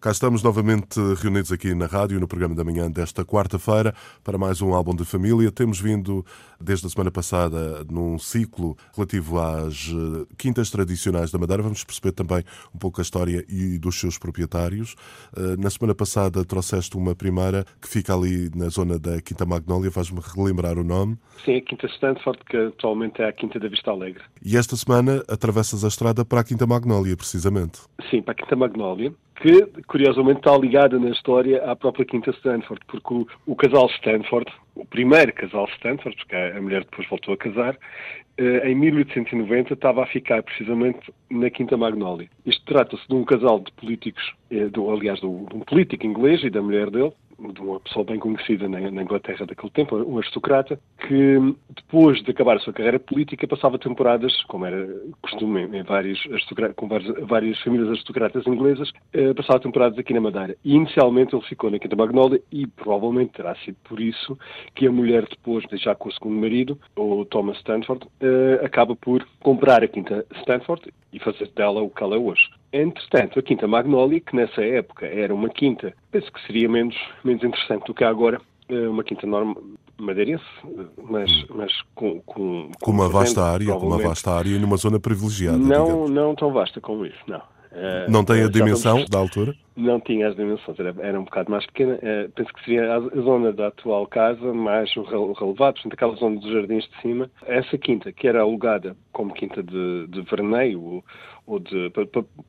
Cá estamos novamente reunidos aqui na rádio, no programa da manhã desta quarta-feira, para mais um álbum de família. Temos vindo, desde a semana passada, num ciclo relativo às eh, quintas tradicionais da Madeira. Vamos perceber também um pouco a história e dos seus proprietários. Eh, na semana passada trouxeste uma primeira que fica ali na zona da Quinta Magnólia. Faz-me relembrar o nome. Sim, a Quinta Stanford, que atualmente é a Quinta da Vista Alegre. E esta semana atravessas a estrada para a Quinta Magnólia, precisamente. Sim, para a Quinta Magnólia que curiosamente está ligada na história à própria Quinta Stanford, porque o, o, casal Stanford, o primeiro casal Stanford, porque a mulher depois voltou a casar, eh, em 1890 estava a ficar precisamente na Quinta Magnólia. Isto trata-se de um casal de políticos, eh, do, aliás, de um político inglês e da mulher dele, de uma pessoa bem conhecida na, Inglaterra daquele tempo, um aristocrata, que depois de acabar a sua carreira política passava temporadas, como era costume em vários com várias, várias, famílias aristocratas inglesas, eh, passava temporadas aqui na Madeira. E inicialmente ele ficou na Quinta Magnolia e provavelmente terá sido por isso que a mulher depois, já com o segundo marido, o Thomas Stanford, eh, acaba por comprar a Quinta Stanford e fazer dela o que ela é hoje. Entretanto, a Quinta Magnólia, que nessa época era uma quinta, penso que seria menos, menos interessante do que agora, eh, uma quinta norma, madeirense, mas, mas com, com, com uma vasta área, com uma vasta área e numa zona privilegiada. Não, digamos. não tão vasta como isso, não. Uh, não tem a dimensão vamos... da altura? Não tinha as dimensões, era, era um bocado mais pequena. Uh, penso que seria a, zona da atual casa, mais o relevado, portanto, aquela zona dos jardins de cima. Essa quinta, que era alugada como quinta de, de verneio, ou de, para,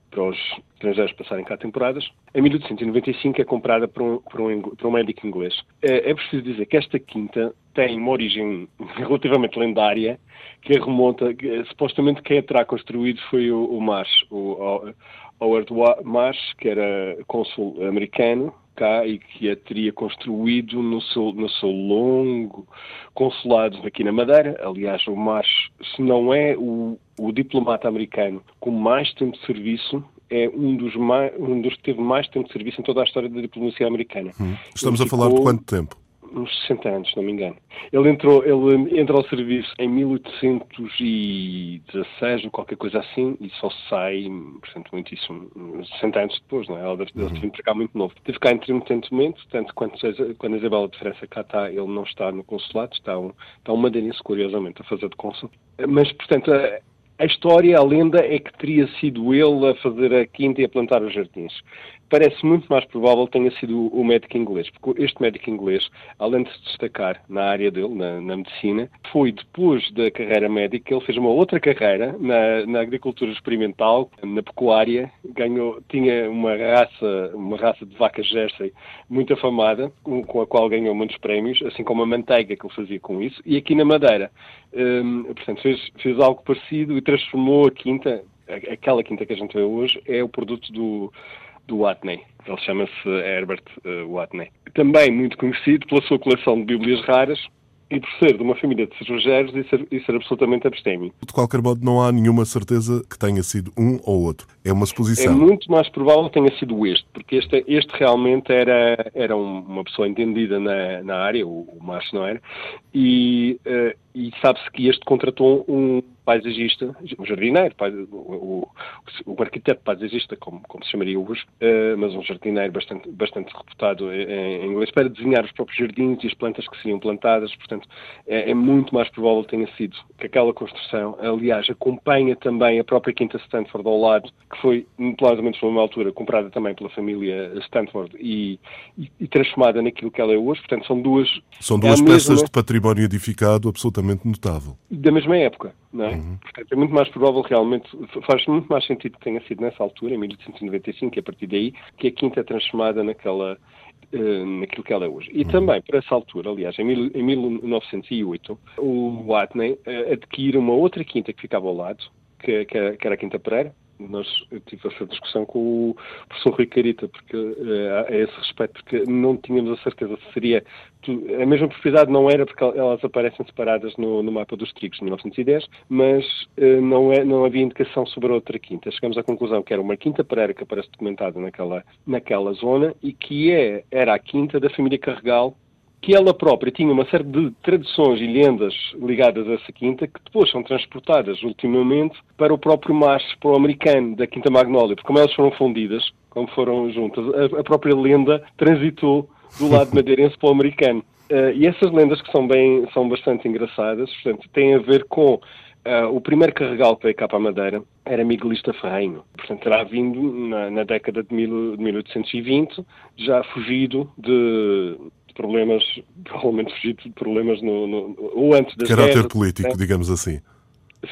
para, os estrangeiros passarem cá temporadas, em 1895 é comprada por um, por um, por um médico inglês. É, é, preciso dizer que esta quinta tem uma origem relativamente lendária, que remonta, que, supostamente quem a terá construído foi o, o Marsh, o, Howard Marsh, que era cônsul americano, cá e que a teria construído no seu, no seu longo consulado aqui na Madeira. Aliás, o Marsh, se não é o, o diplomata americano com mais tempo de serviço, é um dos, mais, um dos que teve mais tempo de serviço em toda a história da diplomacia americana. Hum. Estamos Ele a falar ficou... de quanto tempo? Uns 60 anos, se não me engano. Ele entrou, ele entra ao serviço em 1816 ou qualquer coisa assim e só sai, portanto, muitíssimo, 60 anos depois, não é? Ele deve, uhum. vir para cá muito novo. Teve cá intermitentemente, tanto quando, quando a Isabela de França cá está, ele não está no consulado, está um, está um madeirense, curiosamente, a fazer de cônsul. Mas, portanto, a, a história, a lenda é que teria sido ele a fazer a quinta e a plantar os jardins parece muito mais provável que tenha sido o médico inglês, porque este médico inglês, além de se destacar na área dele, na, na medicina, foi depois da carreira médica, ele fez uma outra carreira na, na, agricultura experimental, na pecuária, ganhou, tinha uma raça, uma raça de vacas Jersey muito afamada, com a qual ganhou muitos prémios, assim como a manteiga que ele fazia com isso, e aqui na Madeira, hum, portanto, fez, fez algo parecido e transformou a quinta, aquela quinta que a gente vê hoje, é o produto do do Watney. Ele chama-se Herbert uh, Watney. Também muito conhecido pela sua coleção de Bíblias raras e por ser de uma família de cervejeiros e ser, e ser absolutamente abstêmio. De qualquer modo, não há nenhuma certeza que tenha sido um ou outro. É uma suposição. É muito mais provável que tenha sido este, porque este, este realmente era, era uma pessoa entendida na, na área, o, o Márcio não era, e, uh, e sabe-se que este contratou um paisagista, um jardineiro, o, o, o arquiteto paisagista, como, como se chamaria hoje, uh, mas um jardineiro bastante, bastante reputado em, em, inglês, para desenhar os próprios jardins e as plantas que seriam plantadas. Portanto, é, é, muito mais provável que tenha sido que aquela construção, aliás, acompanha também a própria Quinta Stanford ao lado, que foi, ou menos numa altura, comprada também pela família Stanford e, e, e, transformada naquilo que ela é hoje. Portanto, são duas. São duas é peças mesma, de património edificado absolutamente notável. Da mesma época, não é? Uhum. Portanto, é muito mais provável realmente, faz muito mais sentido que tenha sido nessa altura, em 1895, e a partir daí, que a quinta é transformada naquela, uh, naquilo que ela é hoje. E uhum. também, por essa altura, aliás, em, mil, em 1908, o Watney uh, adquire uma outra quinta que ficava ao lado, que, que, era, que era a Quinta Pereira, nós, eu tive essa discussão com o professor Rui Carita, porque, uh, a esse respeito, porque não tínhamos a certeza se seria. Tu, a mesma propriedade não era porque elas aparecem separadas no, no mapa dos trigos de 1910, mas uh, não, é, não havia indicação sobre a outra quinta. Chegamos à conclusão que era uma quinta pereira que aparece documentada naquela, naquela zona e que é, era a quinta da família Carregal que ela própria tinha uma série de tradições e lendas ligadas a essa quinta que depois são transportadas ultimamente para o próprio mar pro-americano da Quinta Magnólia, porque como elas foram fundidas, como foram juntas, a, própria lenda transitou do lado madeirense para o americano. Uh, e essas lendas que são bem, são bastante engraçadas, portanto, têm a ver com uh, o primeiro carregal que veio cá para a Madeira, era Miguelista Ferrenho. Portanto, terá vindo na, na década de, mil, de 1820, já fugido de, problemas, provavelmente fugido de problemas no, no, ou antes das Caráter guerras, político, né? digamos assim.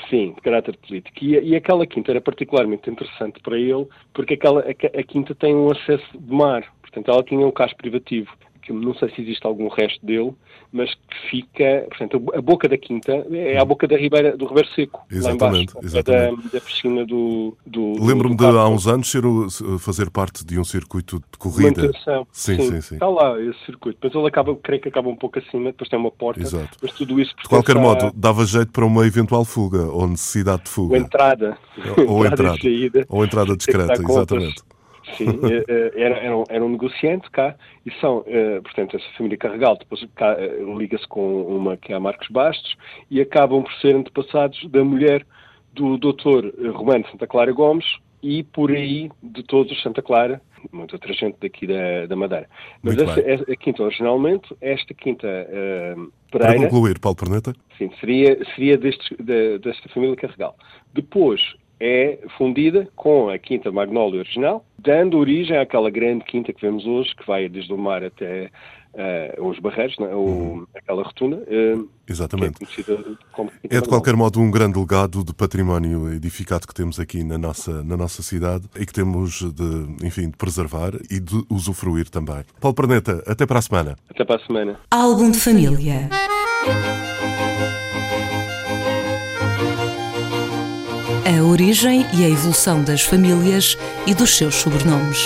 Sim, de caráter político. E, e, aquela quinta era particularmente interessante para ele, porque aquela, a, a quinta tem um acesso de mar. Portanto, ela tinha um cais privativo que não sei se existe algum resto dele, mas que fica, portanto, a boca da quinta é a boca da ribeira, do Ribeiro Seco, exatamente, lá embaixo, exatamente. Da, da, piscina do... do Lembro-me de há uns anos ser o, fazer parte de um circuito de corrida. Manutenção. Sim, sim, sim, sim. Está lá esse circuito. Depois ele acaba, creio que acaba um pouco acima, depois tem uma porta, Exato. mas tudo isso... De qualquer modo, dava jeito para uma eventual fuga, ou necessidade de fuga. Ou entrada. Ou entrada. ou entrada discreta, exatamente. Sim, eh, eh, era, era, um, era um negociante cá e são, uh, portanto, essa família Carregal depois liga-se com uma que é a Marcos Bastos e acabam por ser antepassados da mulher do doutor Romano Santa Clara Gomes e por aí de todos os Santa Clara, muita outra gente daqui da, da Madeira. Mas essa, a quinta originalmente, esta quinta uh, Pereira... Para concluir, Paulo Perneta? Sim, seria, seria destes, de, desta família Carregal. Depois, é fundida com a Quinta Magnólia original, dando origem àquela grande quinta que vemos hoje, que vai desde o mar até uh, os Barreiros, né? uhum. aquela rotunda. Uh, Exatamente. É, é, de qualquer modo um grande legado de património edificado que temos aqui na nossa, na nossa cidade e que temos de, enfim, de preservar e de usufruir também. Paulo Perneta, até para a semana. Até para a semana. Álbum de família. A origem e a evolução das famílias e dos seus sobrenomes.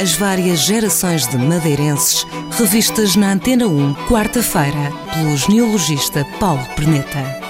As várias gerações de madeirenses revistas na Antena 1, quarta-feira, pelo genealogista Paulo Perneta.